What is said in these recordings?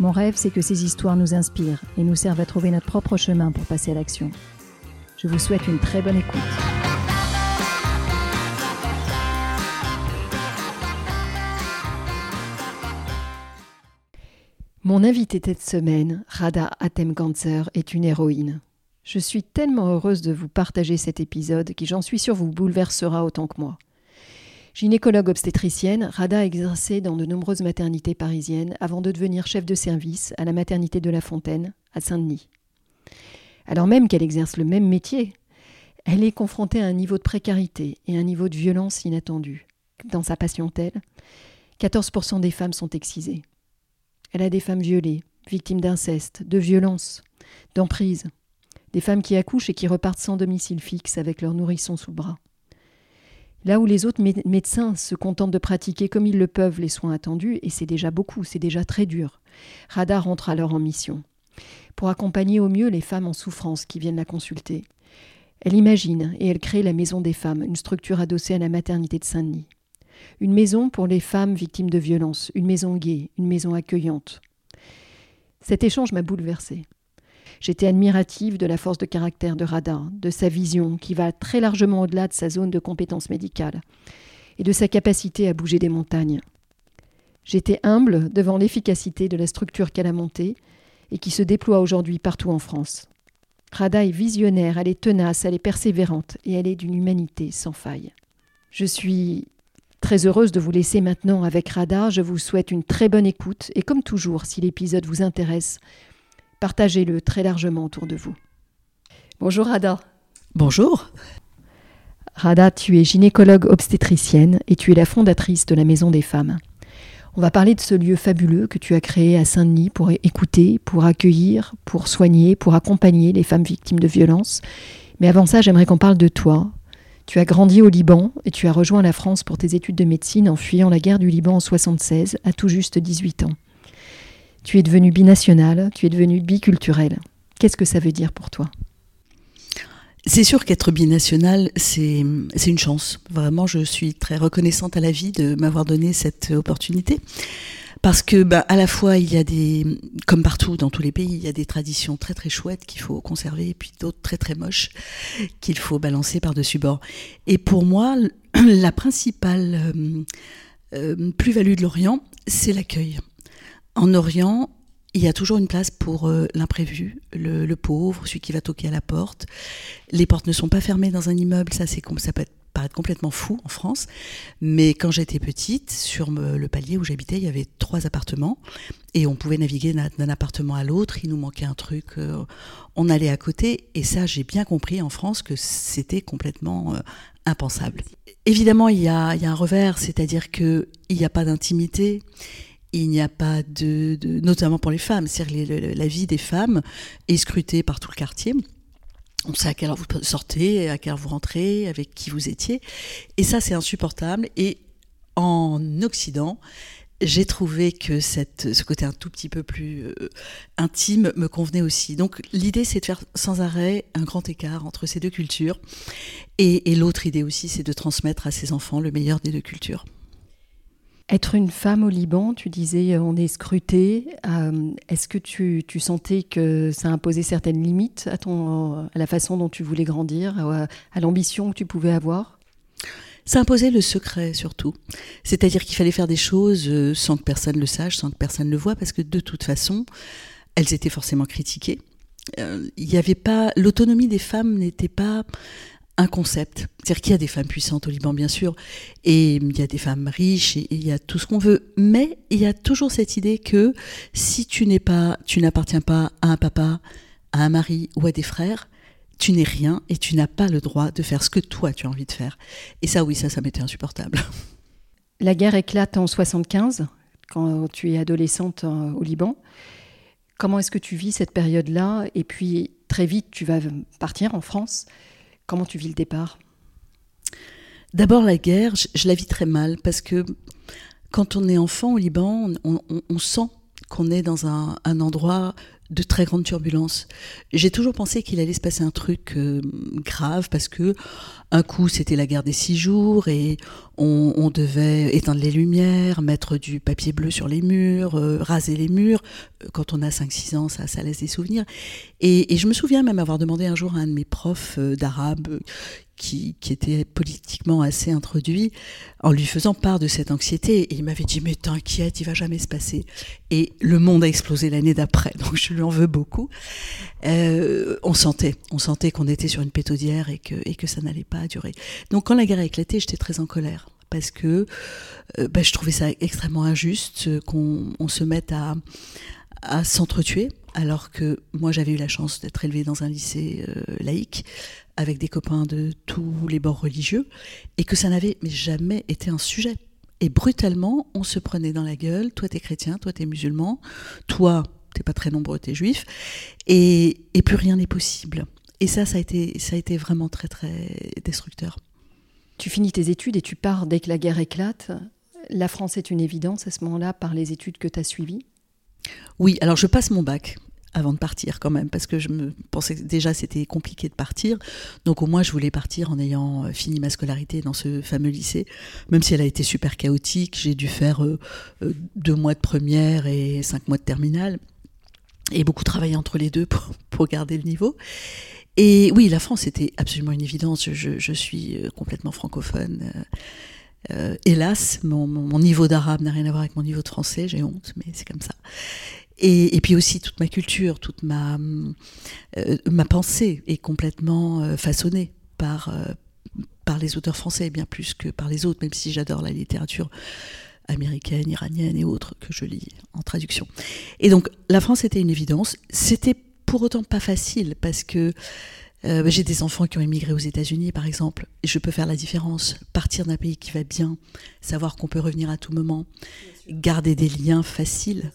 Mon rêve, c'est que ces histoires nous inspirent et nous servent à trouver notre propre chemin pour passer à l'action. Je vous souhaite une très bonne écoute. Mon invité cette semaine, Rada Atemganzer, est une héroïne. Je suis tellement heureuse de vous partager cet épisode qui, j'en suis sûre, vous bouleversera autant que moi. Gynécologue obstétricienne, Rada a exercé dans de nombreuses maternités parisiennes avant de devenir chef de service à la maternité de La Fontaine, à Saint-Denis. Alors même qu'elle exerce le même métier, elle est confrontée à un niveau de précarité et un niveau de violence inattendu. Dans sa patientèle, 14% des femmes sont excisées. Elle a des femmes violées, victimes d'inceste, de violence, d'emprise, des femmes qui accouchent et qui repartent sans domicile fixe avec leur nourrisson sous le bras. Là où les autres médecins se contentent de pratiquer comme ils le peuvent les soins attendus, et c'est déjà beaucoup, c'est déjà très dur, Rada rentre alors en mission. Pour accompagner au mieux les femmes en souffrance qui viennent la consulter. Elle imagine et elle crée la Maison des femmes, une structure adossée à la maternité de Saint-Denis. Une maison pour les femmes victimes de violences, une maison gaie, une maison accueillante. Cet échange m'a bouleversée. J'étais admirative de la force de caractère de Radin, de sa vision qui va très largement au-delà de sa zone de compétence médicale, et de sa capacité à bouger des montagnes. J'étais humble devant l'efficacité de la structure qu'elle a montée et qui se déploie aujourd'hui partout en France. Rada est visionnaire, elle est tenace, elle est persévérante et elle est d'une humanité sans faille. Je suis très heureuse de vous laisser maintenant avec Rada. Je vous souhaite une très bonne écoute et comme toujours, si l'épisode vous intéresse, Partagez-le très largement autour de vous. Bonjour Rada. Bonjour. Rada, tu es gynécologue obstétricienne et tu es la fondatrice de la Maison des Femmes. On va parler de ce lieu fabuleux que tu as créé à Saint-Denis pour écouter, pour accueillir, pour soigner, pour accompagner les femmes victimes de violences. Mais avant ça, j'aimerais qu'on parle de toi. Tu as grandi au Liban et tu as rejoint la France pour tes études de médecine en fuyant la guerre du Liban en 76 à tout juste 18 ans. Tu es devenu binational, tu es devenu biculturel. Qu'est-ce que ça veut dire pour toi? C'est sûr qu'être binational, c'est une chance. Vraiment, je suis très reconnaissante à la vie de m'avoir donné cette opportunité. Parce que, bah, à la fois, il y a des, comme partout dans tous les pays, il y a des traditions très très chouettes qu'il faut conserver, et puis d'autres très très moches qu'il faut balancer par-dessus bord. Et pour moi, la principale euh, euh, plus-value de l'Orient, c'est l'accueil. En Orient, il y a toujours une place pour euh, l'imprévu, le, pauvre, celui qui va toquer à la porte. Les portes ne sont pas fermées dans un immeuble, ça, c'est, ça peut paraître complètement fou en France. Mais quand j'étais petite, sur le palier où j'habitais, il y avait trois appartements et on pouvait naviguer d'un appartement à l'autre. Il nous manquait un truc, euh, on allait à côté. Et ça, j'ai bien compris en France que c'était complètement euh, impensable. Évidemment, il y a, il y a un revers, c'est-à-dire qu'il n'y a pas d'intimité il n'y a pas de, notamment pour les femmes, c'est-à-dire la vie des femmes est scrutée par tout le quartier. On sait à quelle heure vous sortez, à quelle heure vous rentrez, avec qui vous étiez. Et ça, c'est insupportable. Et en Occident, j'ai trouvé que ce côté un tout petit peu plus euh, intime me convenait aussi. Donc l'idée, c'est de faire sans arrêt un grand écart entre ces deux cultures. Et l'autre idée aussi, c'est de transmettre à ses enfants le meilleur des deux cultures. Être une femme au Liban, tu disais euh, on est scruté. Euh, est-ce que tu, sentais que ça imposait certaines limites à, ton, à la façon dont tu voulais grandir, à, l'ambition que tu pouvais avoir? Ça imposait le secret surtout. C'est-à-dire qu'il fallait faire des choses euh, sans que personne le sache, sans que personne le voie, parce que de toute façon, elles étaient forcément critiquées. Il avait pas l'autonomie des femmes n'était pas un concept. C'est-à-dire qu'il y a des femmes puissantes au Liban, bien sûr, et il y a des femmes riches, et, il y a tout ce qu'on veut. Mais il y a toujours cette idée que si tu n'es pas, tu n'appartiens pas à un papa, à un mari ou à des frères, tu n'es rien et tu n'as pas le droit de faire ce que toi tu as envie de faire. Et ça, oui, ça, ça m'était insupportable. La guerre éclate en 75. quand tu es adolescente au Liban. Comment est-ce que tu vis cette période-là? Et puis, très vite, tu vas partir en France. Comment tu vis le départ? D'abord, la guerre, je, la vis très mal parce que quand on est enfant au Liban, on, sent qu'on est dans un, endroit de très grande turbulence. J'ai toujours pensé qu'il allait se passer un truc euh, grave parce que un coup c'était la guerre des six jours et on, devait éteindre les lumières, mettre du papier bleu sur les murs, euh, raser les murs. Quand on a 5-6 ans, ça, laisse des souvenirs. Et, je me souviens même avoir demandé un jour à un de mes profs euh, d'arabe qui, était politiquement assez introduit, en lui faisant part de cette anxiété. Et il m'avait dit, mais t'inquiète, il va jamais se passer. Et le monde a explosé l'année d'après, donc je lui en veux beaucoup. Euh, on sentait, on sentait qu'on était sur une pétaudière et que, et que ça n'allait pas Donc quand la guerre a éclaté, j'étais très en colère parce que euh, bah, je trouvais ça extrêmement injuste qu'on se mette à, à s'entretuer, alors que moi j'avais eu la chance d'être élevée dans un lycée euh, laïque avec des copains de tous les bords religieux, et que ça n'avait jamais été un sujet. Et brutalement, on se prenait dans la gueule, toi t'es chrétien, toi t'es musulman, toi t'es pas très nombreux, t'es juif, et, et plus rien n'est possible. Et ça, ça a, été, ça a été vraiment très très destructeur. Tu finis tes études et tu pars dès que la guerre éclate. La France est une évidence à ce moment-là par les études que tu as suivies Oui, alors je passe mon bac avant de partir quand même, parce que je me pensais que déjà c'était compliqué de partir. Donc au moins je voulais partir en ayant euh, fini ma scolarité dans ce fameux lycée, même si elle a été super chaotique. J'ai dû faire euh, euh, deux mois de première et cinq mois de terminale, et beaucoup travailler entre les deux pour, pour garder le niveau. Et oui, la France était absolument une évidence. Je, je suis complètement francophone. hélas, mon, mon niveau d'arabe n'a rien à voir avec mon niveau de français, j'ai honte, mais c'est comme ça. Et, puis aussi toute ma culture, toute ma, euh, ma pensée est complètement euh, façonnée par, euh, par les auteurs français, bien plus que par les autres, même si j'adore la littérature américaine, iranienne et autres que je lis en traduction. Et donc la France était une évidence. C'était pour autant pas facile parce que bah, j'ai des enfants qui ont émigré aux États-Unis, par exemple, et je peux faire la différence. Partir d'un pays qui va bien, savoir qu'on peut revenir à tout moment, garder des liens faciles.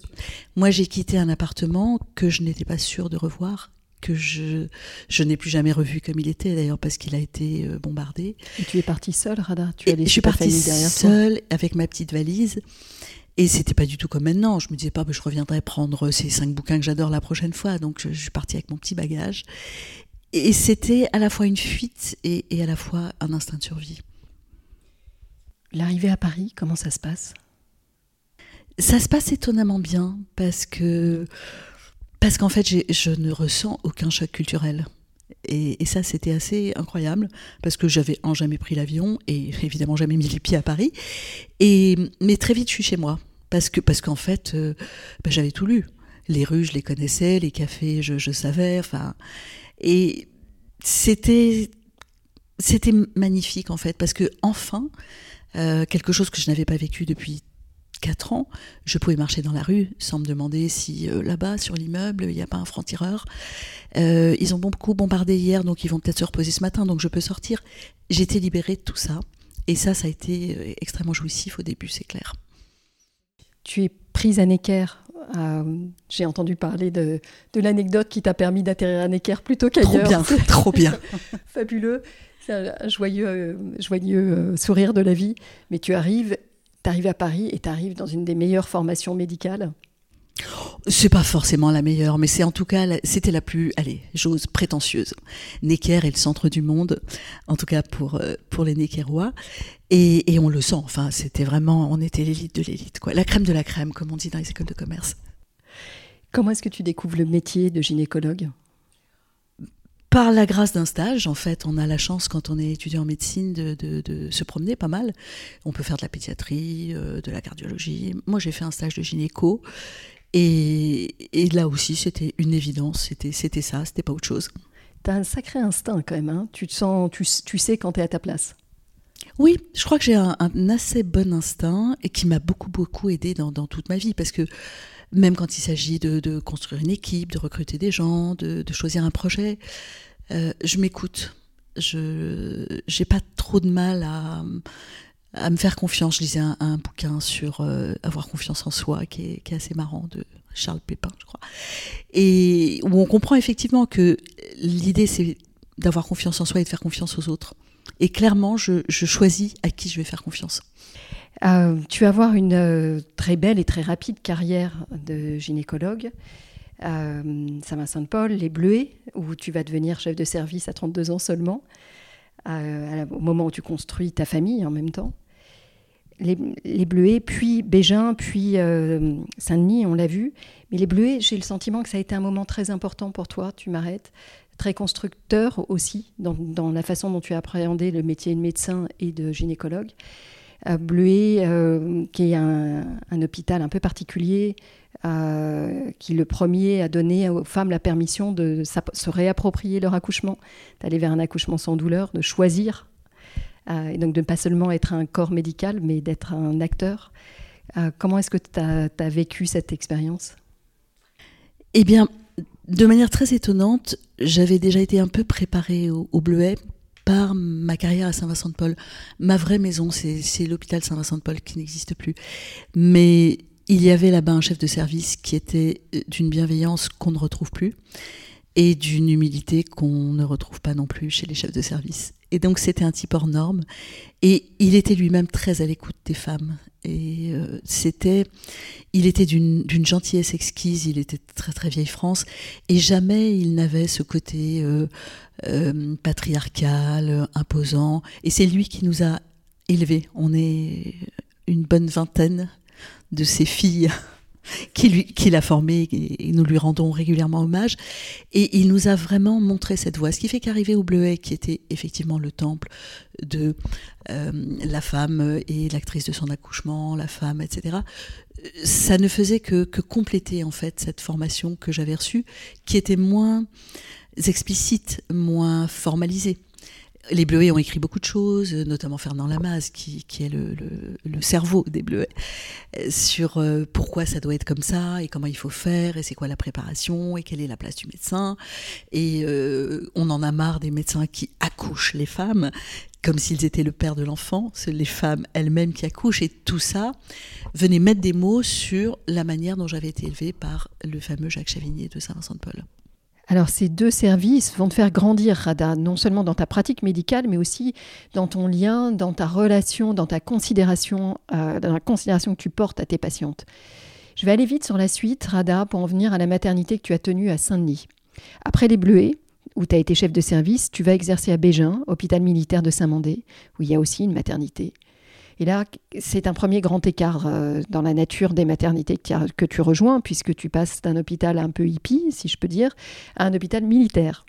Moi, j'ai quitté un appartement que je n'étais pas sûre de revoir, que je, je n'ai plus jamais revu comme il était, d'ailleurs, parce qu'il a été euh, bombardé. Et tu es partie seule, Rada? Tu Je suis partie seule, avec ma petite valise. Et c'était pas du tout comme maintenant. Je me disais pas, bah, je reviendrai prendre ces cinq bouquins que j'adore la prochaine fois. Donc, je, suis partie avec mon petit bagage. Et c'était à la fois une fuite et, et à la fois un instinct de survie. L'arrivée à Paris, comment ça se passe? Ça se passe étonnamment bien parce que parce qu'en fait je ne ressens aucun choc culturel. Et, ça, c'était assez incroyable parce que j'avais en jamais pris l'avion et évidemment jamais mis les pieds à Paris. Et mais très vite, je suis chez moi parce que parce qu'en fait, euh, bah, j'avais tout lu. Les rues, je les connaissais, les cafés, je, je savais. Enfin, et c'était c'était magnifique en fait parce que enfin euh, quelque chose que je n'avais pas vécu depuis 4 ans, je pouvais marcher dans la rue sans me demander si euh, là-bas, sur l'immeuble, il n'y a pas un franc-tireur. Euh, ils ont beaucoup bombardé hier, donc ils vont peut-être se reposer ce matin, donc je peux sortir. J'étais libérée de tout ça. Et ça, ça a été euh, extrêmement jouissif au début, c'est clair. Tu es prise à Necker. J'ai entendu parler de, l'anecdote qui t'a permis d'atterrir à Necker plutôt qu'ailleurs. Trop bien, trop bien. Fabuleux. C'est un joyeux, joyeux sourire de la vie. Mais tu arrives tu arrives à Paris et tu arrives dans une des meilleures formations médicales c'est pas forcément la meilleure, mais c'est en tout cas, c'était la plus, allez, j'ose, prétentieuse. Necker est le centre du monde, en tout cas pour, euh, pour les Neckerois. Et, et on le sent, enfin, c'était vraiment, on était l'élite de l'élite, quoi. La crème de la crème, comme on dit dans les écoles de commerce. Comment est-ce que tu découvres le métier de gynécologue? Par la grâce d'un stage, en fait, on a la chance quand on est étudiant en médecine de, se promener pas mal. On peut faire de la pédiatrie, euh, de la cardiologie. Moi, j'ai fait un stage de gynéco. Et, là aussi, c'était une évidence. C'était, c'était ça, c'était pas autre chose. Tu as un sacré instinct quand même. Hein. tu, te sens, tu, sais quand tu es à ta place. Oui, je crois que j'ai un, assez bon instinct et qui m'a beaucoup, beaucoup aidé dans, toute ma vie. Parce que même quand il s'agit de, construire une équipe, de recruter des gens, de, choisir un projet, euh, je m'écoute. Je n'ai pas trop de mal à, à me faire confiance. Je lisais un, bouquin sur euh, avoir confiance en soi, qui est, assez marrant, de Charles Pépin, je crois, et où on comprend effectivement que l'idée, c'est d'avoir confiance en soi et de faire confiance aux autres. Et clairement, je, choisis à qui je vais faire confiance. Euh, tu vas avoir une euh, très belle et très rapide carrière de gynécologue. Saint-Vincent-de-Paul, les Bleuets, où tu vas devenir chef de service à 32 ans seulement, au moment où tu construis ta famille en même temps. Les, Bleuets, puis Bégin, puis Saint-Denis, on l'a vu. Mais les Bleuets, j'ai le sentiment que ça a été un moment très important pour toi, tu m'arrêtes, très constructeur aussi dans, la façon dont tu as appréhendé le métier de médecin et de gynécologue. Bleuet, euh, qui est un, hôpital un peu particulier, euh, qui le premier a donné aux femmes la permission de se réapproprier leur accouchement, d'aller vers un accouchement sans douleur, de choisir, euh, et donc de ne pas seulement être un corps médical, mais d'être un acteur. comment est-ce que tu as, vécu cette expérience? Eh bien, de manière très étonnante, j'avais déjà été un peu préparée au, au Bleuet par ma carrière à Saint-Vincent-de-Paul. Ma vraie maison, c'est l'hôpital Saint-Vincent-de-Paul qui n'existe plus. Mais il y avait là-bas un chef de service qui était euh, d'une bienveillance qu'on ne retrouve plus et d'une humilité qu'on ne retrouve pas non plus chez les chefs de service. Et donc c'était un type hors norme. Et il était lui-même très à l'écoute des femmes. Et euh, c'était, il était d'une gentillesse exquise. Il était très très vieille France. Et jamais il n'avait ce côté euh, euh, patriarcal, imposant. Et c'est lui qui nous a élevés. On est une bonne vingtaine de ses filles qui, l'a formé et nous lui rendons régulièrement hommage. Et il nous a vraiment montré cette voie. Ce qui fait qu'arriver au Bleuet, qui était effectivement le temple de euh, la femme et l'actrice de son accouchement, la femme, etc., ça ne faisait que, que compléter en fait cette formation que j'avais reçue, qui était moins explicite, moins formalisée les Bleuets ont écrit beaucoup de choses, notamment Fernand Lamaze, qui, est le, cerveau des Bleuets, sur euh, pourquoi ça doit être comme ça, et comment il faut faire, et c'est quoi la préparation, et quelle est la place du médecin. Et euh, on en a marre des médecins qui accouchent les femmes, comme s'ils étaient le père de l'enfant, c'est les femmes elles-mêmes qui accouchent, et tout ça venait mettre des mots sur la manière dont j'avais été élevée par le fameux Jacques Chavigné de Saint-Vincent-de-Paul. Alors ces deux services vont te faire grandir, Rada, non seulement dans ta pratique médicale, mais aussi dans ton lien, dans ta relation, dans ta considération, euh, dans la considération que tu portes à tes patientes. Je vais aller vite sur la suite, Rada, pour en venir à la maternité que tu as tenue à Saint-Denis. Après les Bleuets, où tu as été chef de service, tu vas exercer à Bégin, hôpital militaire de Saint-Mandé, où il y a aussi une maternité. Et là, c'est un premier grand écart euh, dans la nature des maternités que tu rejoins, puisque tu passes d'un hôpital un peu hippie, si je peux dire, à un hôpital militaire.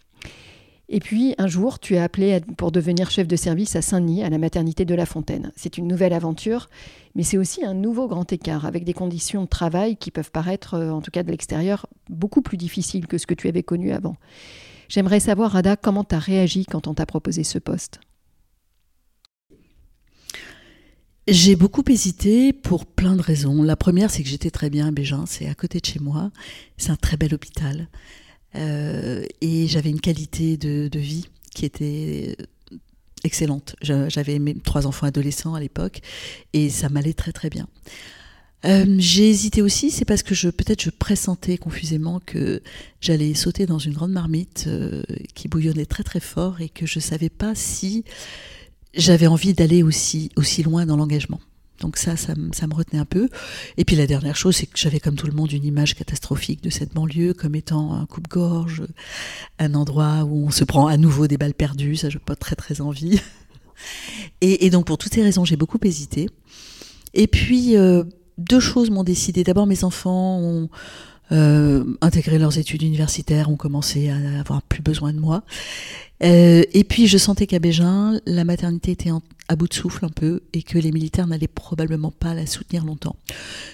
Et puis, un jour, tu es appelé pour devenir chef de service à Saint-Denis, à la maternité de La Fontaine. C'est une nouvelle aventure, mais c'est aussi un nouveau grand écart, avec des conditions de travail qui peuvent paraître, euh, en tout cas de l'extérieur, beaucoup plus difficiles que ce que tu avais connu avant. J'aimerais savoir, Rada, comment tu as réagi quand on t'a proposé ce poste? J'ai beaucoup hésité pour plein de raisons. La première, c'est que j'étais très bien à Bégin, c'est à côté de chez moi. C'est un très bel hôpital. Euh, et j'avais une qualité de, vie qui était excellente. J'avais mes trois enfants adolescents à l'époque et ça m'allait très très bien. Euh, j'ai hésité aussi, c'est parce que je peut-être je pressentais confusément que j'allais sauter dans une grande marmite euh, qui bouillonnait très très fort et que je savais pas si j'avais envie d'aller aussi, aussi loin dans l'engagement. Donc ça, ça, me retenait un peu. Et puis la dernière chose, c'est que j'avais comme tout le monde une image catastrophique de cette banlieue comme étant un coupe-gorge, un endroit où on se prend à nouveau des balles perdues. Ça, je pas très très envie. Et, donc pour toutes ces raisons, j'ai beaucoup hésité. Et puis euh, deux choses m'ont décidé. D'abord, mes enfants ont euh, leurs études universitaires, ont commencé à avoir plus besoin de moi. Euh, et puis je sentais qu'à Bégin, la maternité était à bout de souffle un peu et que les militaires n'allaient probablement pas la soutenir longtemps.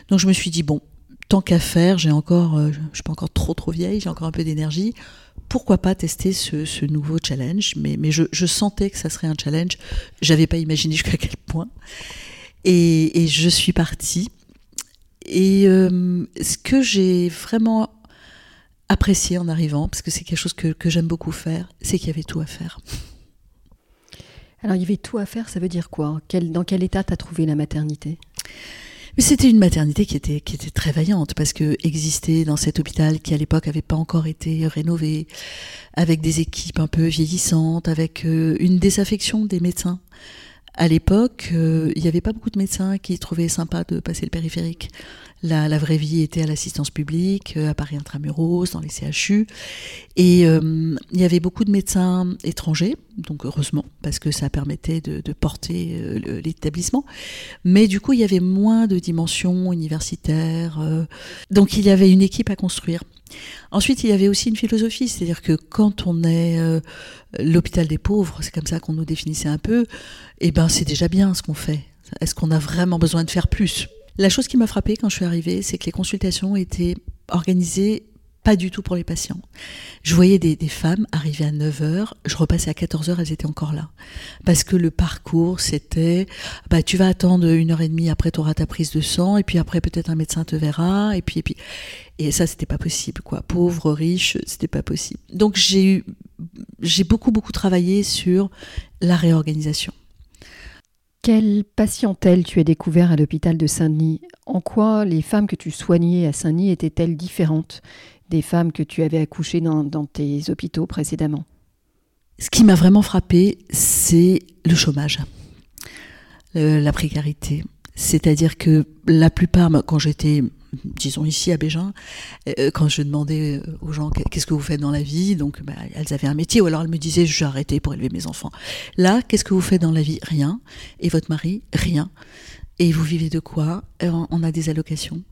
Donc je me suis dit, bon, tant qu'à faire, j'ai encore, euh, je suis pas encore trop trop vieille, j'ai encore un peu d'énergie, pourquoi pas tester ce, nouveau challenge? Mais, mais je, je, sentais que ça serait un challenge, j'avais pas imaginé jusqu'à quel point. Et, et, je suis partie. Et euh, ce que j'ai vraiment apprécié en arrivant, parce que c'est quelque chose que, j'aime beaucoup faire, c'est qu'il y avait tout à faire. Alors il y avait tout à faire, ça veut dire quoi? Dans quel état t'as trouvé la maternité? Mais c'était une maternité qui était, qui était très vaillante parce que exister dans cet hôpital qui à l'époque n'avait pas encore été rénové, avec des équipes un peu vieillissantes, avec euh, une désaffection des médecins. À l'époque, euh, il n'y avait pas beaucoup de médecins qui trouvaient sympa de passer le périphérique. La, vraie vie était à l'assistance publique, euh, à Paris Intramuros, dans les CHU. Et euh, il y avait beaucoup de médecins étrangers, donc heureusement, parce que ça permettait de, porter l'établissement. Mais du coup, il y avait moins de dimensions universitaires. donc il y avait une équipe à construire. Ensuite, il y avait aussi une philosophie, c'est-à-dire que quand on est l'hôpital des pauvres, c'est comme ça qu'on nous définissait un peu, eh ben c'est déjà bien ce qu'on fait. Est-ce qu'on a vraiment besoin de faire plus? La chose qui m'a frappée quand je suis arrivée, c'est que les consultations étaient organisées pas du tout pour les patients. Je voyais des, femmes arriver à 9h, je repassais à 14h, elles étaient encore là. Parce que le parcours, c'était, bah, tu vas attendre une heure et demie, après tu auras ta prise de sang, et puis après peut-être un médecin te verra, et puis, et puis, et ça, c'était pas possible, quoi. Pauvre, riche, c'était pas possible. Donc j'ai eu, j'ai beaucoup, beaucoup travaillé sur la réorganisation. Quelle patientèle tu as découvert à l'hôpital de Saint-Denis? En quoi les femmes que tu soignais à Saint-Denis étaient-elles différentes? Des femmes que tu avais accouchées dans, tes hôpitaux précédemment Ce qui m'a vraiment frappé, c'est le chômage, la précarité. C'est-à-dire que la plupart, quand j'étais disons ici à Bégin, euh, quand je demandais euh, aux gens qu'est-ce que vous faites dans la vie, donc bah, elles avaient un métier, ou alors elles me disaient je vais arrêter pour élever mes enfants. Là, qu'est-ce que vous faites dans la vie? Rien. Et votre mari? Rien. Et vous vivez de quoi? Euh, On a des allocations.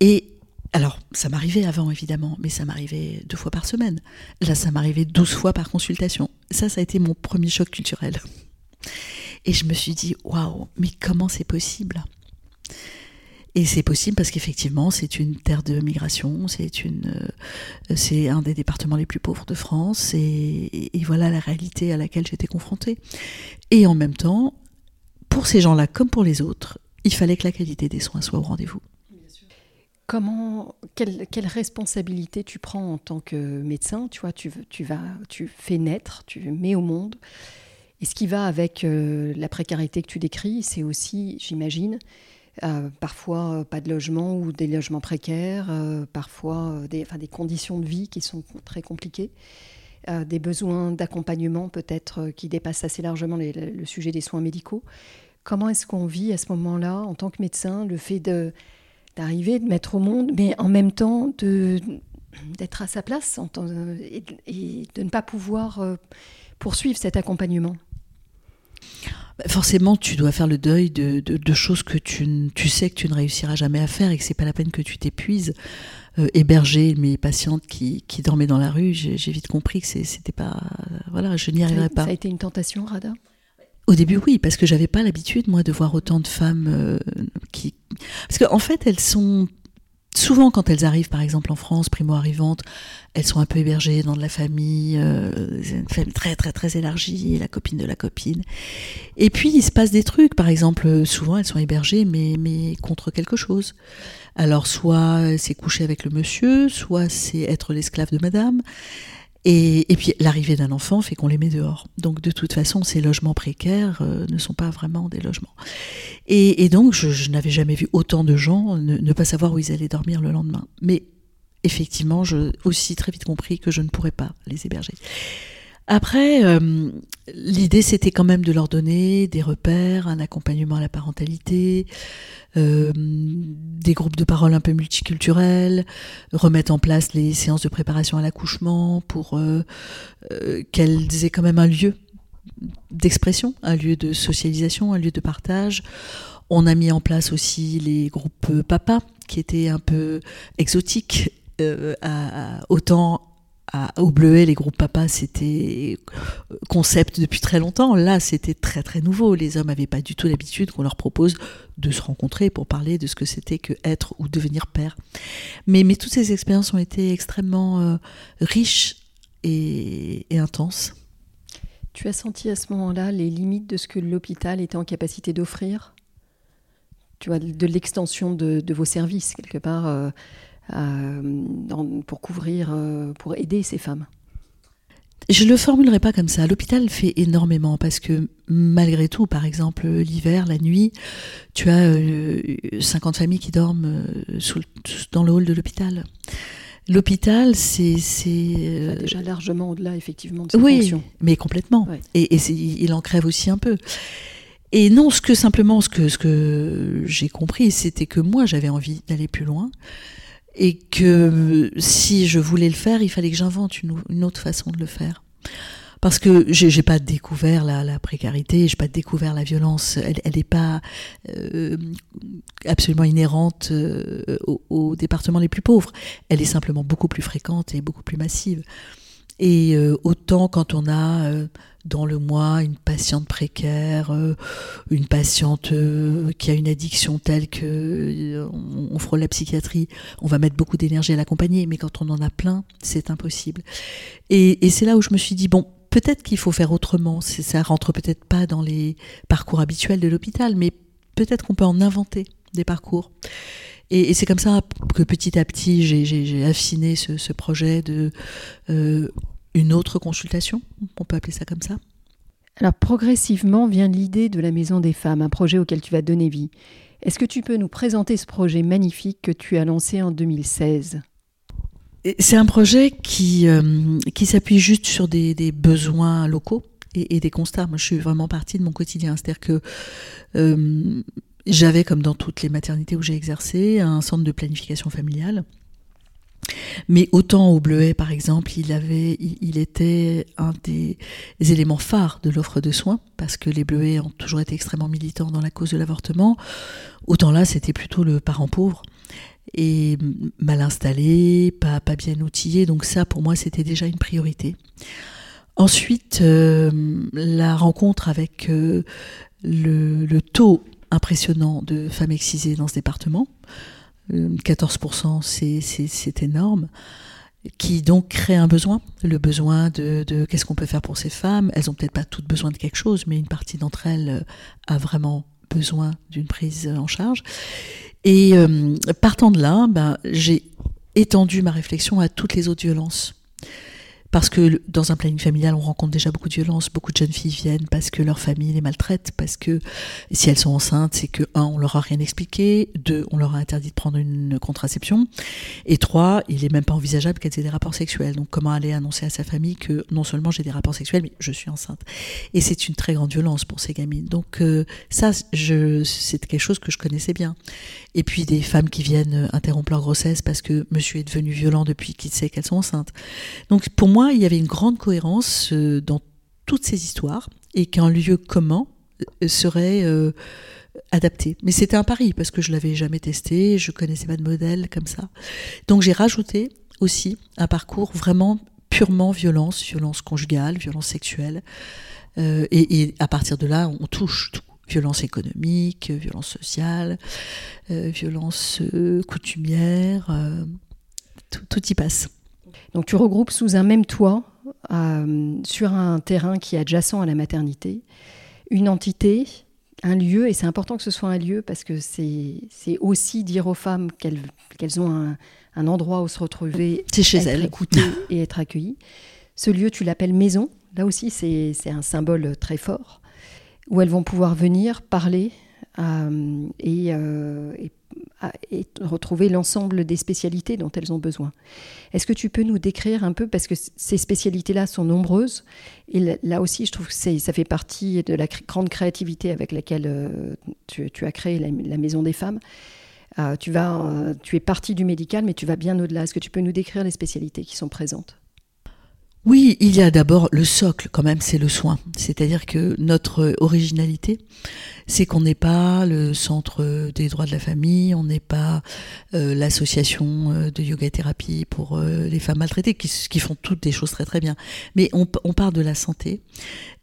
Et alors, ça m'arrivait avant, évidemment, mais ça m'arrivait deux fois par semaine. Là, ça m'arrivait douze fois par consultation. Ça, ça a été mon premier choc culturel. Et je me suis dit, waouh, mais comment c'est possible? Et c'est possible parce qu'effectivement, c'est une terre de migration, euh, c'est un des départements les plus pauvres de France, et, voilà la réalité à laquelle j'étais confrontée. Et en même temps, pour ces gens-là comme pour les autres, il fallait que la qualité des soins soit au rendez-vous. Comment, quelle, quelle, responsabilité tu prends en tant que médecin Tu vois, tu, tu vas, tu fais naître, tu mets au monde. Et ce qui va avec euh, la précarité que tu décris, c'est aussi, j'imagine, euh, parfois euh, pas de logement ou des logements précaires, parfois des, conditions de vie qui sont très compliquées, des besoins d'accompagnement peut-être qui dépassent assez largement le sujet des soins médicaux. Comment est-ce qu'on vit à ce moment-là, en tant que médecin, le fait d'arriver, de, mettre au monde, mais en même temps d'être à sa place et, et, de ne pas pouvoir poursuivre cet accompagnement bah, forcément, tu dois faire le deuil de, choses que tu, tu, sais que tu ne réussiras jamais à faire et que c'est pas la peine que tu t'épuises. Euh, héberger mes patientes qui, qui, dormaient dans la rue, j'ai vite compris que c'était pas, voilà, je n'y arriverais pas. Ça a été une tentation, Rada? Au début, oui, parce que j'avais pas l'habitude, moi, de voir autant de femmes euh, qui, parce qu'en en fait, elles sont souvent quand elles arrivent, par exemple en France, primo-arrivantes, elles sont un peu hébergées dans de la famille, euh, une famille très très très élargie, la copine de la copine. Et puis il se passe des trucs, par exemple, souvent elles sont hébergées mais, mais contre quelque chose. Alors soit c'est coucher avec le monsieur, soit c'est être l'esclave de madame. Et, puis l'arrivée d'un enfant fait qu'on les met dehors. Donc de toute façon, ces logements précaires euh, ne sont pas vraiment des logements. Et, donc je, n'avais jamais vu autant de gens ne, pas savoir où ils allaient dormir le lendemain. Mais effectivement, j'ai aussi très vite compris que je ne pourrais pas les héberger. Après, euh, l'idée c'était quand même de leur donner des repères, un accompagnement à la parentalité, euh, des groupes de parole un peu multiculturels, remettre en place les séances de préparation à l'accouchement pour euh, qu'elles aient quand même un lieu d'expression, un lieu de socialisation, un lieu de partage. On a mis en place aussi les groupes papa qui étaient un peu exotiques, autant au Bleuet, les groupes papas, c'était concept depuis très longtemps. Là, c'était très très nouveau. Les hommes n'avaient pas du tout l'habitude qu'on leur propose de se rencontrer pour parler de ce que c'était que être ou devenir père. Mais, mais toutes ces expériences ont été extrêmement euh, riches et, intenses. Tu as senti à ce moment-là les limites de ce que l'hôpital était en capacité d'offrir? Tu vois, de l'extension de, vos services, quelque part. Euh, euh, pour couvrir, euh, pour aider ces femmes Je le formulerai pas comme ça. L'hôpital fait énormément parce que malgré tout, par exemple l'hiver, la nuit, tu as 50 familles qui dorment dans le hall de l'hôpital. L'hôpital, c'est déjà largement au-delà effectivement de ses oui, mais complètement. Et, et il en crève aussi un peu. Et non, ce que simplement ce que ce que j'ai compris, c'était que moi j'avais envie d'aller plus loin et que si je voulais le faire, il fallait que j'invente une, autre façon de le faire. Parce que j'ai pas découvert la, la précarité, j'ai pas découvert la violence. Elle n'est pas euh, absolument inhérente euh, aux, départements les plus pauvres. Elle est simplement beaucoup plus fréquente et beaucoup plus massive. Et euh, autant quand on a dans le mois une patiente précaire, euh, une patiente euh, qui a une addiction telle que euh, on, frôle la psychiatrie, on va mettre beaucoup d'énergie à l'accompagner, mais quand on en a plein, c'est impossible. Et, c'est là où je me suis dit bon, peut-être qu'il faut faire autrement. Ça rentre peut-être pas dans les parcours habituels de l'hôpital, mais peut-être qu'on peut en inventer des parcours. Et, c'est comme ça que petit à petit, j'ai affiné ce, ce, projet de une autre consultation, on peut appeler ça comme ça? Alors progressivement vient l'idée de la Maison des Femmes, un projet auquel tu vas donner vie. Est-ce que tu peux nous présenter ce projet magnifique que tu as lancé en 2016 C'est un projet qui, euh, qui s'appuie juste sur des, besoins locaux et, des constats. Moi, je suis vraiment partie de mon quotidien. C'est-à-dire que euh, j'avais, comme dans toutes les maternités où j'ai exercé, un centre de planification familiale mais autant au Bleuet, par exemple, il, avait, il, était un des éléments phares de l'offre de soins, parce que les Bleuets ont toujours été extrêmement militants dans la cause de l'avortement. Autant là, c'était plutôt le parent pauvre et mal installé, pas, bien outillé. Donc ça, pour moi, c'était déjà une priorité. Ensuite, euh, la rencontre avec euh, le, taux impressionnant de femmes excisées dans ce département. 14%, c'est énorme qui donc crée un besoin, le besoin de, qu'est-ce qu'on peut faire pour ces femmes. Elles ont peut-être pas toutes besoin de quelque chose, mais une partie d'entre elles euh, a vraiment besoin d'une prise en charge. Et euh, partant de là, ben, j'ai étendu ma réflexion à toutes les autres violences parce que dans un planning familial, on rencontre déjà beaucoup de violences. Beaucoup de jeunes filles viennent parce que leur famille les maltraite, parce que si elles sont enceintes, c'est que un, on leur a rien expliqué, deux, on leur a interdit de prendre une contraception, et trois, il est même pas envisageable qu'elles aient des rapports sexuels. Donc comment aller annoncer à sa famille que non seulement j'ai des rapports sexuels, mais je suis enceinte. Et c'est une très grande violence pour ces gamines. Donc euh, ça, c'est quelque chose que je connaissais bien. Et puis des femmes qui viennent interrompre leur grossesse parce que monsieur est devenu violent depuis qu'il sait qu'elles sont enceintes. Donc pour moi il y avait une grande cohérence euh, dans toutes ces histoires et qu'un lieu commun euh, serait euh, adapté. Mais c'était un pari parce que je l'avais jamais testé, je connaissais pas de modèle comme ça. Donc j'ai rajouté aussi un parcours vraiment purement violence, violence conjugale, violence sexuelle. et, à partir de là, on touche tout. Violence économique, violence sociale, violence coutumière, tout y passe. Donc tu regroupes sous un même toit, euh, sur un terrain qui est adjacent à la maternité, une entité, un lieu, et c'est important que ce soit un lieu parce que c'est aussi dire aux femmes qu'elles ont un, endroit où se retrouver, chez être elles. écoutées et être accueillies. Ce lieu, tu l'appelles maison. Là aussi, c'est un symbole très fort où elles vont pouvoir venir parler euh, et, euh, et et retrouver l'ensemble des spécialités dont elles ont besoin. Est-ce que tu peux nous décrire un peu, parce que ces spécialités-là sont nombreuses, et là aussi je trouve que ça fait partie de la grande créativité avec laquelle euh, tu, as créé la, Maison des Femmes. Tu, tu es partie du médical, mais tu vas bien au-delà. Est-ce que tu peux nous décrire les spécialités qui sont présentes? Oui, il y a d'abord le socle quand même, c'est le soin. C'est-à-dire que notre originalité, c'est qu'on n'est pas le centre des droits de la famille, on n'est pas euh, l'association euh, de yoga thérapie pour euh, les femmes maltraitées, qui, font toutes des choses très très bien. Mais on, on part de la santé.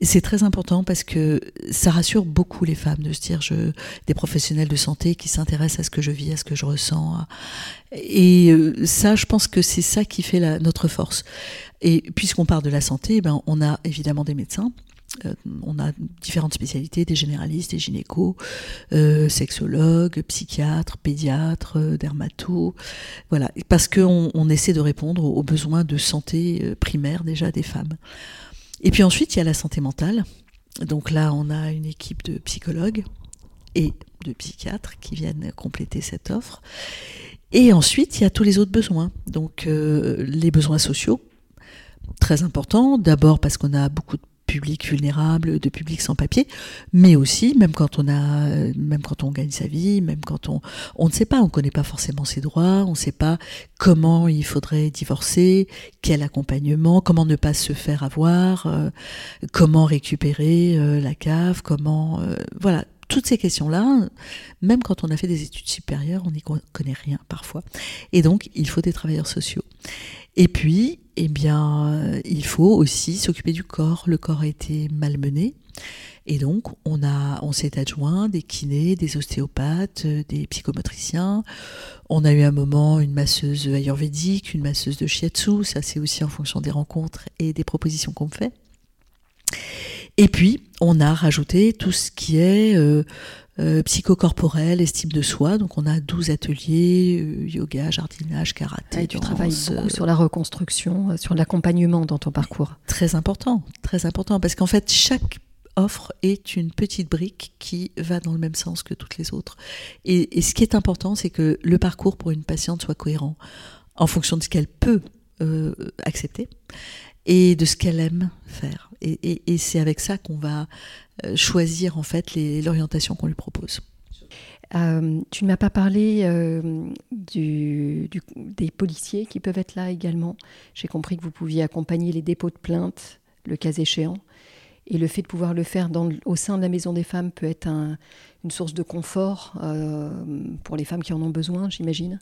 C'est très important parce que ça rassure beaucoup les femmes de se dire, je, des professionnels de santé qui s'intéressent à ce que je vis, à ce que je ressens. Et ça, je pense que c'est ça qui fait notre force. Et puisqu'on part de la santé, ben, on a évidemment des médecins Euh, on a différentes spécialités, des généralistes, des gynécos, euh, sexologues, psychiatres, pédiatres, euh, dermatos, voilà, parce qu'on on essaie de répondre aux besoins de santé primaire déjà des femmes. Et puis ensuite, il y a la santé mentale. Donc là, on a une équipe de psychologues et de psychiatres qui viennent compléter cette offre. Et ensuite, il y a tous les autres besoins. Donc les besoins sociaux, très importants. D'abord parce qu'on a beaucoup de public vulnérable, de public sans papier, mais aussi même quand on a, même quand on gagne sa vie, même quand on, on ne sait pas, on ne connaît pas forcément ses droits, on ne sait pas comment il faudrait divorcer, quel accompagnement, comment ne pas se faire avoir, euh, comment récupérer euh, la cave, comment, euh, voilà, toutes ces questions-là, même quand on a fait des études supérieures, on n'y connaît rien parfois. Et donc, il faut des travailleurs sociaux. Et puis, eh bien, il faut aussi s'occuper du corps. Le corps a été malmené. Et donc, on, a, on s'est adjoint des kinés, des ostéopathes, des psychomotriciens. On a eu un moment une masseuse ayurvédique, une masseuse de shiatsu. Ça, c'est aussi en fonction des rencontres et des propositions qu'on fait. Et puis, on a rajouté tout ce qui est euh, euh, psychocorporel, estime de soi. Donc on a 12 ateliers, euh, yoga, jardinage, karaté. Et tu travailles beaucoup sur la reconstruction, sur l'accompagnement dans ton parcours. Très important, très important, parce qu'en fait chaque offre est une petite brique qui va dans le même sens que toutes les autres. Et, ce qui est important, c'est que le parcours pour une patiente soit cohérent en fonction de ce qu'elle peut accepter et de ce qu'elle aime faire. Et, c'est avec ça qu'on va euh, choisir en fait l'orientation qu'on lui propose. Euh, tu ne m'as pas parlé euh, des policiers qui peuvent être là également. J'ai compris que vous pouviez accompagner les dépôts de plainte, le cas échéant. Et le fait de pouvoir le faire au sein de la Maison des femmes peut être une source de confort pour les femmes qui en ont besoin, j'imagine.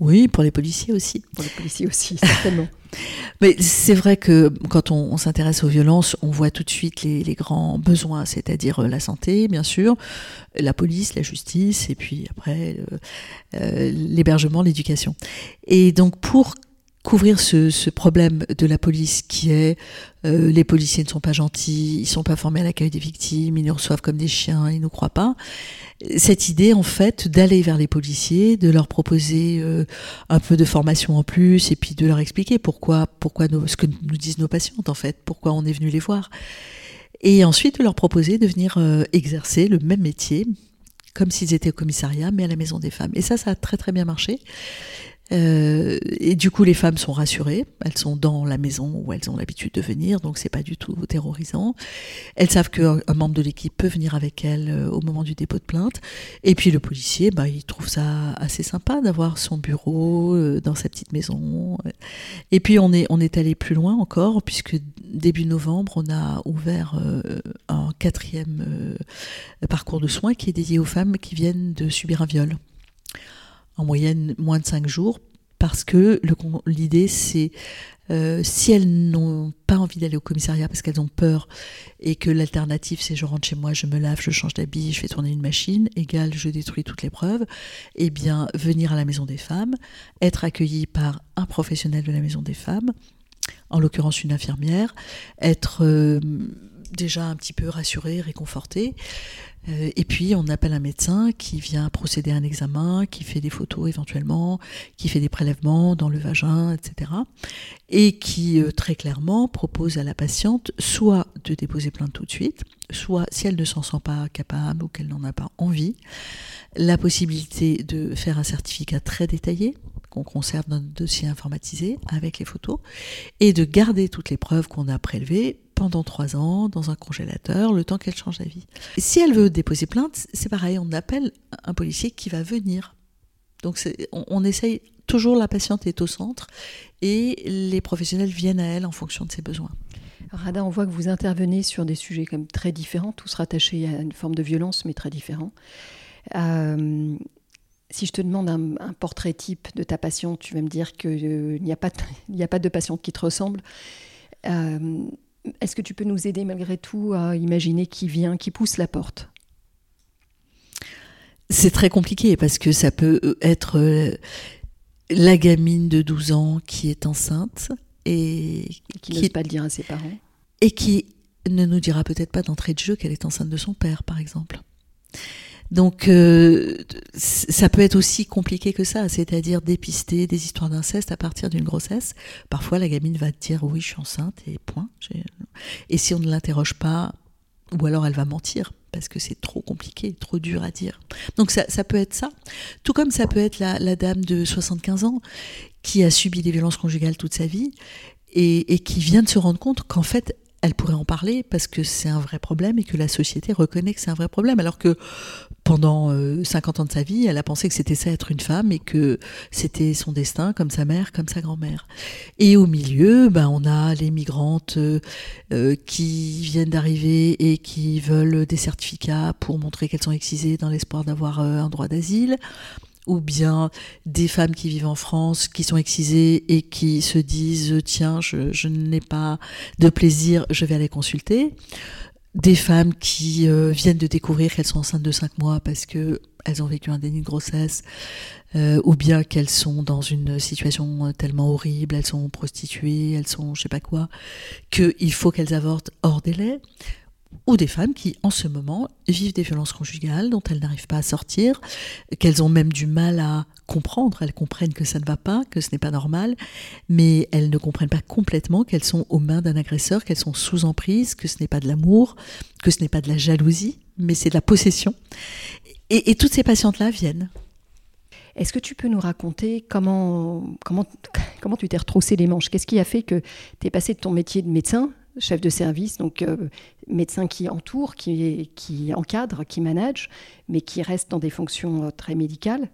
Oui, pour les policiers aussi. Pour les policiers aussi, certainement. Mais c'est vrai que quand on, s'intéresse aux violences, on voit tout de suite les, grands besoins, c'est-à-dire euh, la santé, bien sûr, la police, la justice, et puis après euh, euh, l'hébergement, l'éducation. Et donc pour couvrir ce, problème de la police qui est euh, les policiers ne sont pas gentils, ils sont pas formés à l'accueil des victimes, ils nous reçoivent comme des chiens, ils nous croient pas. Cette idée en fait d'aller vers les policiers, de leur proposer euh, un peu de formation en plus et puis de leur expliquer pourquoi pourquoi ce que nous disent nos patientes en fait, pourquoi on est venu les voir. Et ensuite de leur proposer de venir euh, exercer le même métier comme s'ils étaient au commissariat, mais à la maison des femmes. Et ça, ça a très très bien marché. Euh, et du coup, les femmes sont rassurées. Elles sont dans la maison où elles ont l'habitude de venir, donc c'est pas du tout terrorisant. Elles savent qu'un membre de l'équipe peut venir avec elles euh, au moment du dépôt de plainte. Et puis le policier, bah, il trouve ça assez sympa d'avoir son bureau euh, dans sa petite maison. Et puis on est on est allé plus loin encore, puisque début novembre, on a ouvert un quatrième parcours de soins qui est dédié aux femmes qui viennent de subir un viol en moyenne moins de 5 jours, parce que l'idée c'est euh, si elles n'ont pas envie d'aller au commissariat parce qu'elles ont peur et que l'alternative c'est je rentre chez moi, je me lave, je change d'habit, je fais tourner une machine, égal je détruis toutes les preuves, eh bien venir à la maison des femmes, être accueilli par un professionnel de la maison des femmes, en l'occurrence une infirmière, être euh, déjà un petit peu rassuré, réconforté, euh, et puis on appelle un médecin qui vient procéder à un examen, qui fait des photos éventuellement, qui fait des prélèvements dans le vagin, etc. Et qui euh, très clairement propose à la patiente soit de déposer plainte tout de suite, soit si elle ne s'en sent pas capable ou qu'elle n'en a pas envie, la possibilité de faire un certificat très détaillé qu'on conserve dans notre dossier informatisé avec les photos et de garder toutes les preuves qu'on a prélevées pendant trois ans dans un congélateur, le temps qu'elle change d'avis. Si elle veut déposer plainte, c'est pareil, on appelle un policier qui va venir. Donc on, essaye toujours, la patiente est au centre et les professionnels viennent à elle en fonction de ses besoins. Rada, on voit que vous intervenez sur des sujets quand très différents, tous rattachés à une forme de violence, mais très différents. Euh, si je te demande un, portrait type de ta patiente, tu vas me dire qu'il euh, n'y a, pas a pas de patiente qui te ressemble. Euh, est-ce que tu peux nous aider malgré tout à imaginer qui vient, qui pousse la porte? C'est très compliqué parce que ça peut euh, être euh, la gamine de 12 ans qui est enceinte et qui n'ose pas le dire à ses parents. Et qui ne nous dira peut-être pas d'entrée de jeu qu'elle est enceinte de son père, par exemple. Donc euh, ça peut être aussi compliqué que ça, c'est-à-dire dépister des histoires d'inceste à partir d'une grossesse. Parfois la gamine va dire oui je suis enceinte et point. Et si on ne l'interroge pas, ou alors elle va mentir parce que c'est trop compliqué, trop dur à dire. Donc ça, ça, peut être ça. Tout comme ça peut être la, dame de 75 ans qui a subi des violences conjugales toute sa vie et, et qui vient de se rendre compte qu'en fait elle pourrait en parler parce que c'est un vrai problème et que la société reconnaît que c'est un vrai problème. Alors que pendant 50 euh, ans de sa vie, elle a pensé que c'était ça être une femme et que c'était son destin, comme sa mère, comme sa grand-mère. Et au milieu, ben, on a les migrantes euh, euh, qui viennent d'arriver et qui veulent des certificats pour montrer qu'elles sont excisées dans l'espoir d'avoir un droit d'asile ou bien des femmes qui vivent en France, qui sont excisées et qui se disent tiens, je, n'ai pas de plaisir, je vais aller consulter. Des femmes qui euh, viennent de découvrir qu'elles sont enceintes de 5 mois parce que elles ont vécu un déni de grossesse, euh, ou bien qu'elles sont dans une situation tellement horrible, elles sont prostituées, elles sont je sais pas quoi, qu'il faut qu'elles avortent hors délai ou des femmes qui, en ce moment, vivent des violences conjugales dont elles n'arrivent pas à sortir, qu'elles ont même du mal à comprendre. Elles comprennent que ça ne va pas, que ce n'est pas normal, mais elles ne comprennent pas complètement qu'elles sont aux mains d'un agresseur, qu'elles sont sous emprise, que ce n'est pas de l'amour, que ce n'est pas de la jalousie, mais c'est de la possession. Et, toutes ces patientes-là viennent. Est-ce que tu peux nous raconter comment, comment, comment tu t'es retroussé les manches? Qu'est-ce qui a fait que tu es passé de ton métier de médecin chef de service, donc euh, médecin qui entoure, qui, encadre, qui manage, mais qui reste dans des fonctions euh, très médicales,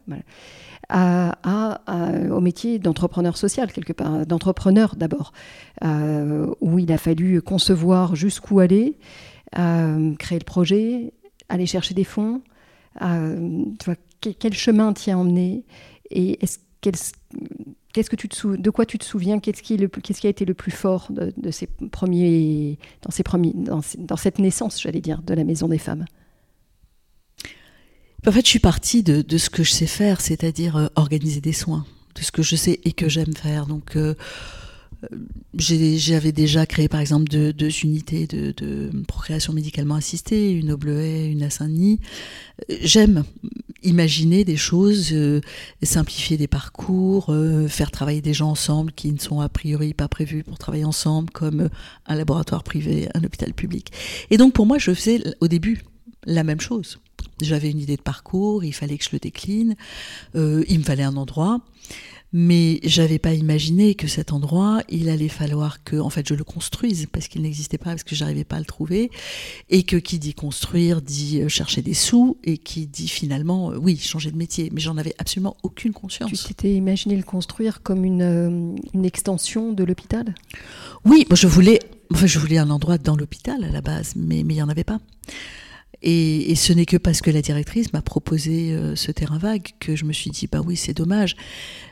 au métier d'entrepreneur social, quelque part, d'entrepreneur d'abord, euh, où il a fallu concevoir jusqu'où aller, créer le projet, aller chercher des fonds. quel, chemin t'y a emmené et est-ce, De quoi tu te souviens? Qu'est-ce qui, a été le plus fort de, ces premiers, dans, ces premiers, dans, cette naissance, j'allais dire, de la Maison des Femmes? En fait, je suis partie de, ce que je sais faire, c'est-à-dire euh, organiser des soins, de ce que je sais et que j'aime faire. Donc, euh, j'avais déjà créé par exemple deux, unités de, procréation médicalement assistée, une au Bleuet, une à Saint-Denis. J'aime imaginer des choses, euh, simplifier des parcours, euh, faire travailler des gens ensemble qui ne sont a priori pas prévus pour travailler ensemble, comme un laboratoire privé, un hôpital public. Et donc pour moi, je faisais au début la même chose. J'avais une idée de parcours, il fallait que je le décline, euh, il me fallait un endroit mais j'avais pas imaginé que cet endroit, il allait falloir que, en fait, je le construise parce qu'il n'existait pas, parce que j'arrivais pas à le trouver, et que qui dit construire dit euh, chercher des sous, et qui dit finalement, euh, oui, changer de métier. Mais j'en avais absolument aucune conscience. Tu t'étais imaginé le construire comme une, euh, une extension de l'hôpital? Oui, je voulais, enfin, je voulais un endroit dans l'hôpital à la base, mais mais il y en avait pas. Et, ce n'est que parce que la directrice m'a proposé ce terrain vague que je me suis dit, bah oui, c'est dommage.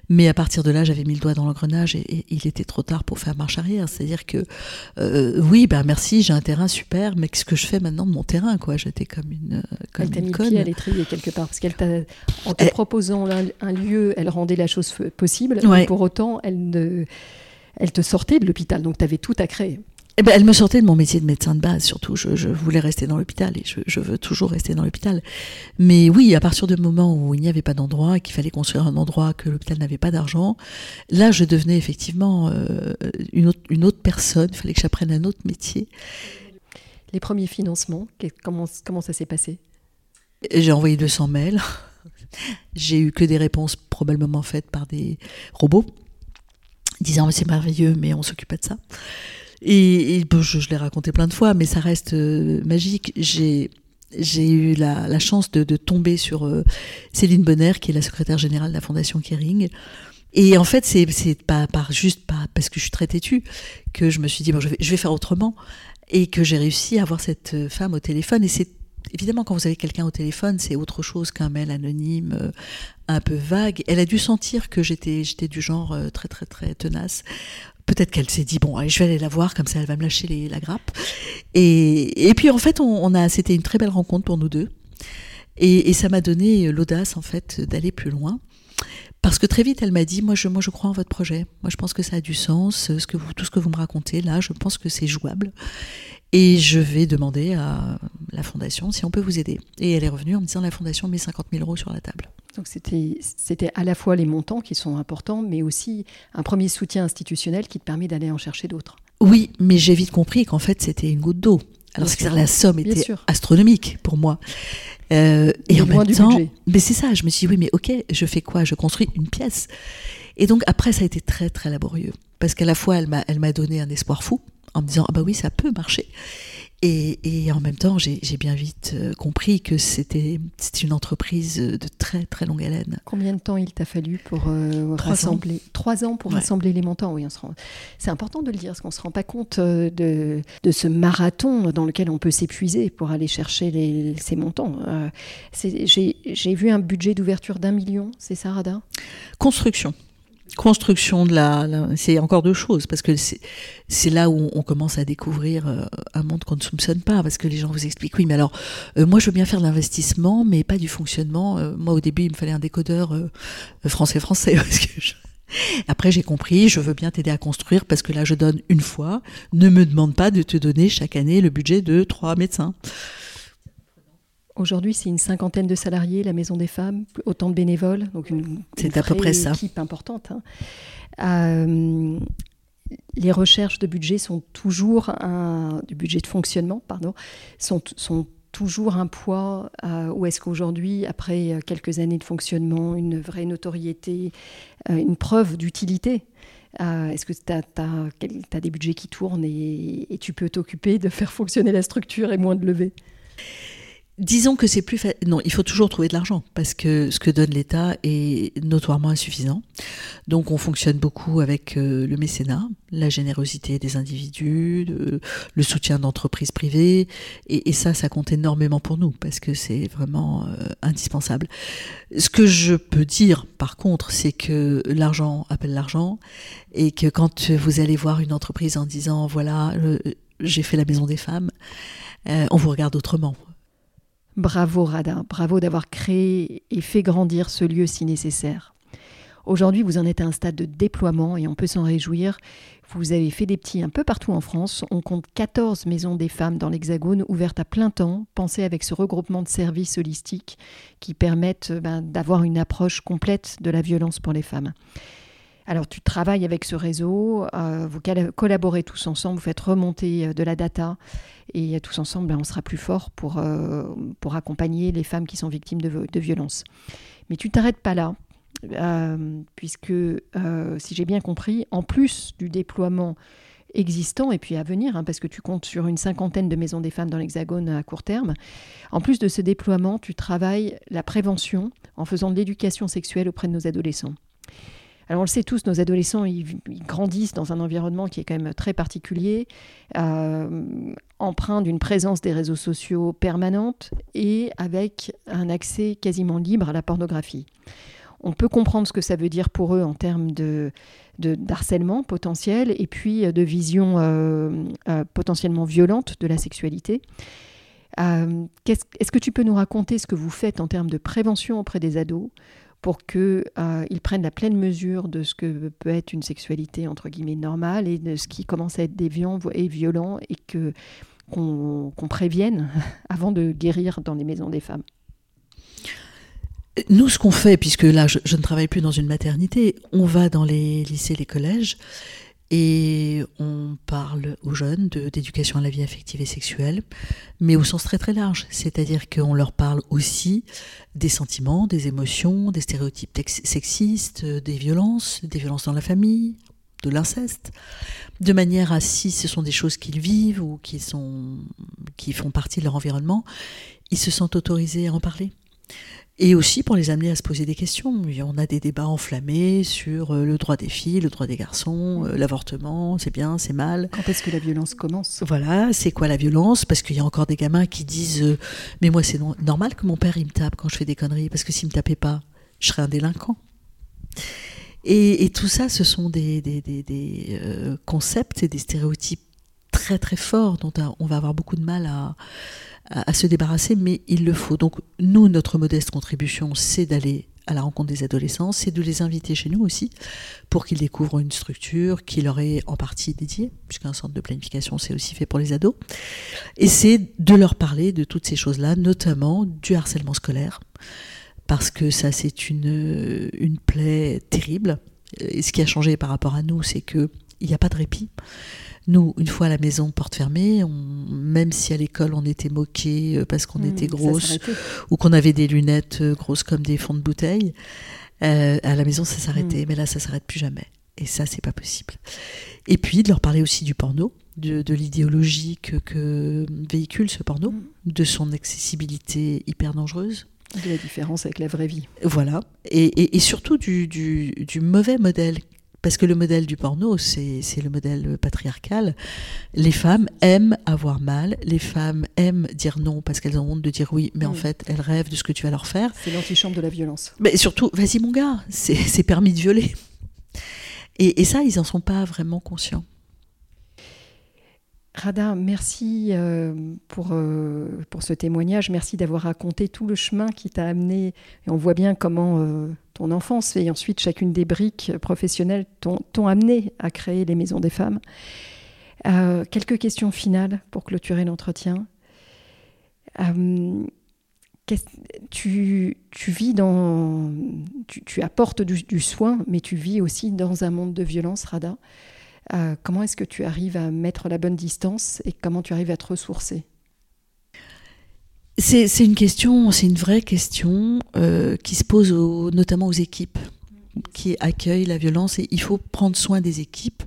Mais à partir de là, j'avais mis le doigt dans l'engrenage et, il était trop tard pour faire marche arrière. C'est-à-dire que euh, oui, ben merci, j'ai un terrain super, mais qu'est-ce que je fais maintenant de mon terrain quoi? J'étais comme une comme elle une t'a mis le pied à l'étrier quelque part parce qu'elle t'a en te proposant un, lieu, elle rendait la chose possible. Mais pour autant, elle ne, elle te sortait de l'hôpital, donc tu avais tout à créer. Eh ben, elle me sortait de mon métier de médecin de base, surtout. Je, voulais rester dans l'hôpital et je, veux toujours rester dans l'hôpital. Mais oui, à partir du moment où il n'y avait pas d'endroit et qu'il fallait construire un endroit, que l'hôpital n'avait pas d'argent, là, je devenais effectivement euh, une, autre, une autre personne. Il fallait que j'apprenne un autre métier. Les premiers financements, comment, comment ça s'est passé? J'ai envoyé 200 mails. J'ai eu que des réponses probablement faites par des robots, disant c'est merveilleux, mais on s'occupe pas de ça. Et, je, l'ai raconté plein de fois, mais ça reste euh, magique. J'ai j'ai eu la, chance de, tomber sur euh, Céline Bonner, qui est la secrétaire générale de la Fondation Kering. Et en fait, c'est pas par juste pas parce que je suis très têtue que je me suis dit bon, je vais, je vais faire autrement et que j'ai réussi à avoir cette euh, femme au téléphone. Et c'est évidemment quand vous avez quelqu'un au téléphone, c'est autre chose qu'un mail anonyme un peu vague. Elle a dû sentir que j'étais j'étais du genre très très très tenace peut-être qu'elle s'est dit bon allez, je vais aller la voir comme ça elle va me lâcher la grappe. Et, puis en fait on, a c'était une très belle rencontre pour nous deux. Et, ça m'a donné l'audace en fait d'aller plus loin. Parce que très vite elle m'a dit moi je moi je crois en votre projet. Moi je pense que ça a du sens vous tout ce que vous me racontez là je pense que c'est jouable. Et je vais demander à la fondation si on peut vous aider. Et elle est revenue en me disant la fondation met 50 000 euros sur la table. Donc c'était à la fois les montants qui sont importants, mais aussi un premier soutien institutionnel qui te permet d'aller en chercher d'autres. Oui, mais j'ai vite compris qu'en fait c'était une goutte d'eau. Alors c'est la somme était astronomique pour moi. Euh, et en même temps, mais c'est ça. Je me suis dit oui, mais ok, je fais quoi? Je construis une pièce. Et donc après, ça a été très très laborieux parce qu'à la fois elle m'a elle m'a donné un espoir fou en me disant ah bah oui ça peut marcher et, en même temps, j'ai bien vite euh, compris que c'était une entreprise de très très longue haleine. Combien de temps il t'a fallu pour euh, rassembler Trois ans pour rassembler les montants. Oui, c'est important de le dire, parce qu'on ne se rend pas compte euh, de, de, ce marathon dans lequel on peut s'épuiser pour aller chercher les, ces montants. j'ai vu un budget d'ouverture d'un million, c'est ça, Radin Construction construction de la, c'est encore deux choses parce que c'est là où on commence à découvrir euh, un monde qu'on ne soupçonne pas parce que les gens vous expliquent oui mais alors euh, moi je veux bien faire de l'investissement mais pas du fonctionnement. Euh, moi au début il me fallait un décodeur français français parce que après j'ai compris je veux bien t'aider à construire parce que là je donne une fois. Ne me demande pas de te donner chaque année le budget de trois médecins Aujourd'hui, c'est une cinquantaine de salariés, la Maison des Femmes, autant de bénévoles, donc une, c'est à peu près ça. équipe importante. Hein. Euh, les recherches de budget sont toujours un, du budget de fonctionnement, pardon, sont, sont toujours un poids. Euh, ou est-ce qu'aujourd'hui, après quelques années de fonctionnement, une vraie notoriété, euh, une preuve d'utilité, est-ce que tu as, des budgets qui tournent et, et tu peux t'occuper de faire fonctionner la structure et moins de lever? Disons que c'est plus non, il faut toujours trouver de l'argent parce que ce que donne l'État est notoirement insuffisant. Donc on fonctionne beaucoup avec euh, le mécénat, la générosité des individus, le, soutien d'entreprises privées et, ça, ça compte énormément pour nous parce que c'est vraiment euh, indispensable. Ce que je peux dire par contre, c'est que l'argent appelle l'argent et que quand vous allez voir une entreprise en disant voilà, j'ai fait la maison des femmes, euh, on vous regarde autrement. Bravo Radin, bravo d'avoir créé et fait grandir ce lieu si nécessaire. Aujourd'hui, vous en êtes à un stade de déploiement et on peut s'en réjouir. Vous avez fait des petits un peu partout en France. On compte 14 maisons des femmes dans l'Hexagone ouvertes à plein temps, pensées avec ce regroupement de services holistiques qui permettent ben, d'avoir une approche complète de la violence pour les femmes. Alors tu travailles avec ce réseau, euh, vous collaborez tous ensemble, vous faites remonter euh, de la data et tous ensemble, ben, on sera plus fort pour, euh, pour accompagner les femmes qui sont victimes de, de violences. Mais tu t'arrêtes pas là, puisque si j'ai bien compris, en plus du déploiement existant et puis à venir, hein, parce que tu comptes sur une cinquantaine de maisons des femmes dans l'Hexagone à court terme. En plus de ce déploiement, tu travailles la prévention en faisant de l'éducation sexuelle auprès de nos adolescents. Alors on le sait tous, nos adolescents, ils, grandissent dans un environnement qui est quand même très particulier, euh, empreint d'une présence des réseaux sociaux permanente et avec un accès quasiment libre à la pornographie. On peut comprendre ce que ça veut dire pour eux en termes de, d'harcèlement potentiel et puis de vision euh, euh, potentiellement violente de la sexualité. est-ce que tu peux nous raconter ce que vous faites en termes de prévention auprès des ados pour qu'ils euh, prennent la pleine mesure de ce que peut être une sexualité entre guillemets normale et de ce qui commence à être déviant et violent et que qu'on prévienne avant de guérir dans les maisons des femmes. Nous, ce qu'on fait, puisque là, je, je, ne travaille plus dans une maternité, on va dans les lycées, les collèges, et on parle aux jeunes d'éducation à la vie affective et sexuelle, mais au sens très très large. C'est-à-dire qu'on leur parle aussi des sentiments, des émotions, des stéréotypes sexistes, des violences, des violences dans la famille, de l'inceste, de manière à si ce sont des choses qu'ils vivent ou qui, sont, qui font partie de leur environnement, ils se sentent autorisés à en parler et aussi pour les amener à se poser des questions. On a des débats enflammés sur euh, le droit des filles, le droit des garçons, euh, l'avortement, c'est bien, c'est mal. Quand est-ce que la violence commence? Voilà, c'est quoi la violence? Parce qu'il y a encore des gamins qui disent euh, Mais moi, c'est normal que mon père il me tape quand je fais des conneries, parce que s'il me tapait pas, je serais un délinquant. Et, tout ça, ce sont des, des, des concepts et des stéréotypes très très forts dont on va avoir beaucoup de mal à à, se débarrasser, mais il le faut. Donc nous, notre modeste contribution, c'est d'aller à la rencontre des adolescents, c'est de les inviter chez nous aussi pour qu'ils découvrent une structure qui leur est en partie dédiée, puisqu'un centre de planification c'est aussi fait pour les ados. Et c'est de leur parler de toutes ces choses-là, notamment du harcèlement scolaire, parce que ça c'est une, une plaie terrible. Et ce qui a changé par rapport à nous, c'est qu'il n'y a pas de répit. Nous, une fois à la maison, porte fermée, même si à l'école on était moqué euh, parce qu'on mmh, était grosse ou qu'on avait des lunettes euh, grosses comme des fonds de bouteille, euh, à la maison ça s'arrêtait. Mmh. Mais là, ça s'arrête plus jamais. Et ça, c'est pas possible. Et puis de leur parler aussi du porno, de, l'idéologie que, véhicule ce porno, mmh. de son accessibilité hyper dangereuse. De la différence avec la vraie vie. Voilà. Et, surtout du, du, mauvais modèle parce que le modèle du porno, c'est le modèle patriarcal. Les femmes aiment avoir mal, les femmes aiment dire non parce qu'elles ont honte de dire oui, mais en fait, elles rêvent de ce que tu vas leur faire. C'est l'antichambre de la violence. Mais surtout, vas-y mon gars, c'est permis de violer. Et, et ça, ils n'en sont pas vraiment conscients. Rada, merci euh, pour, euh, pour ce témoignage. Merci d'avoir raconté tout le chemin qui t'a amené. On voit bien comment euh, ton enfance et ensuite chacune des briques professionnelles t'ont amené à créer les maisons des femmes. quelques questions finales pour clôturer l'entretien. Tu, vis dans. Tu, apportes du, soin, mais tu vis aussi dans un monde de violence, Rada. Euh, comment est-ce que tu arrives à mettre la bonne distance et comment tu arrives à te ressourcer? C'est une question, c'est une vraie question euh, qui se pose notamment aux équipes qui accueillent la violence et il faut prendre soin des équipes.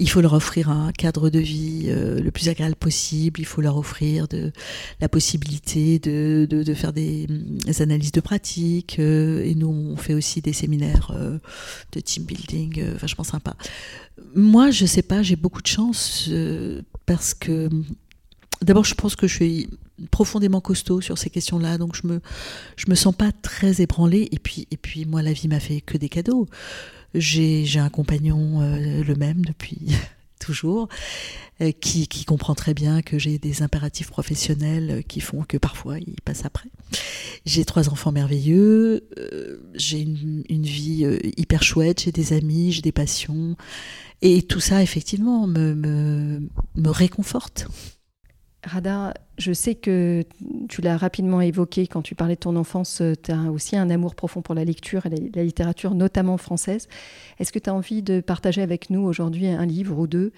Il faut leur offrir un cadre de vie euh, le plus agréable possible. Il faut leur offrir la possibilité de, de, faire des, analyses de pratique. et nous, on fait aussi des séminaires de team building vachement sympa. Moi, je sais pas, j'ai beaucoup de chance euh, parce que d'abord, je pense que je suis profondément costaud sur ces questions-là, donc je me je me sens pas très ébranlée. Et puis et puis moi, la vie m'a fait que des cadeaux. J'ai un compagnon euh, le même depuis toujours, euh, qui, qui, comprend très bien que j'ai des impératifs professionnels qui font que parfois il passe après. J'ai trois enfants merveilleux, j'ai une, une, vie hyper chouette, j'ai des amis, j'ai des passions. Et tout ça, effectivement, me, me, réconforte. Rada, je sais que tu l'as rapidement évoqué quand tu parlais de ton enfance, tu as aussi un amour profond pour la lecture et la, littérature, notamment française. Est-ce que tu as envie de partager avec nous aujourd'hui un livre ou deux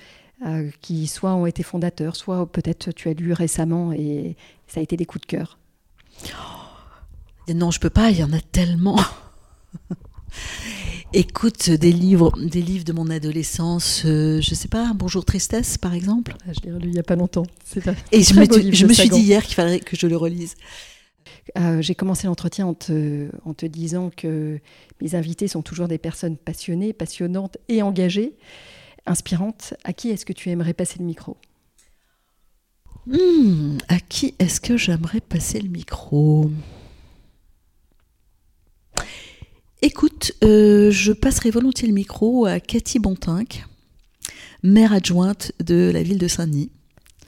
euh, qui soit ont été fondateurs, soit peut-être tu as lu récemment et ça a été des coups de cœur? Non, je peux pas, il y en a tellement. Écoute, des livres, des livres de mon adolescence, euh, je sais pas, Bonjour Tristesse par exemple. Ah, je l'ai relu il n'y a pas longtemps. Et je me, je me suis dit hier qu'il fallait que je le relise. Euh, j'ai commencé l'entretien en te, en te, disant que mes invités sont toujours des personnes passionnées, passionnantes et engagées, inspirantes. À qui est-ce que tu aimerais passer le micro? Hmm, À qui est-ce que j'aimerais passer le micro? Écoute, euh, je passerai volontiers le micro à Cathy Bontinck, maire adjointe de la ville de Saint-Denis.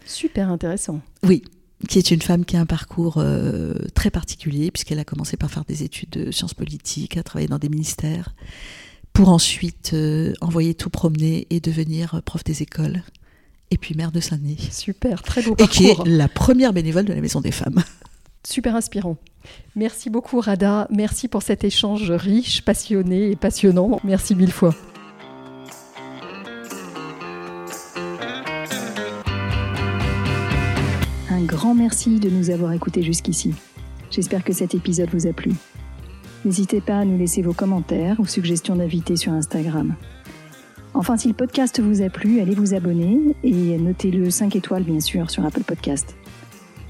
Super intéressant. Oui, qui est une femme qui a un parcours euh, très particulier, puisqu'elle a commencé par faire des études de sciences politiques, a travaillé dans des ministères, pour ensuite euh, envoyer tout promener et devenir prof des écoles, et puis maire de Saint-Denis. Super, très beau parcours. Et qui est la première bénévole de la Maison des Femmes. Super inspirant. Merci beaucoup Rada, merci pour cet échange riche, passionné et passionnant. Merci mille fois. Un grand merci de nous avoir écoutés jusqu'ici. J'espère que cet épisode vous a plu. N'hésitez pas à nous laisser vos commentaires ou suggestions d'invités sur Instagram. Enfin, si le podcast vous a plu, allez vous abonner et notez-le 5 étoiles bien sûr sur Apple Podcast.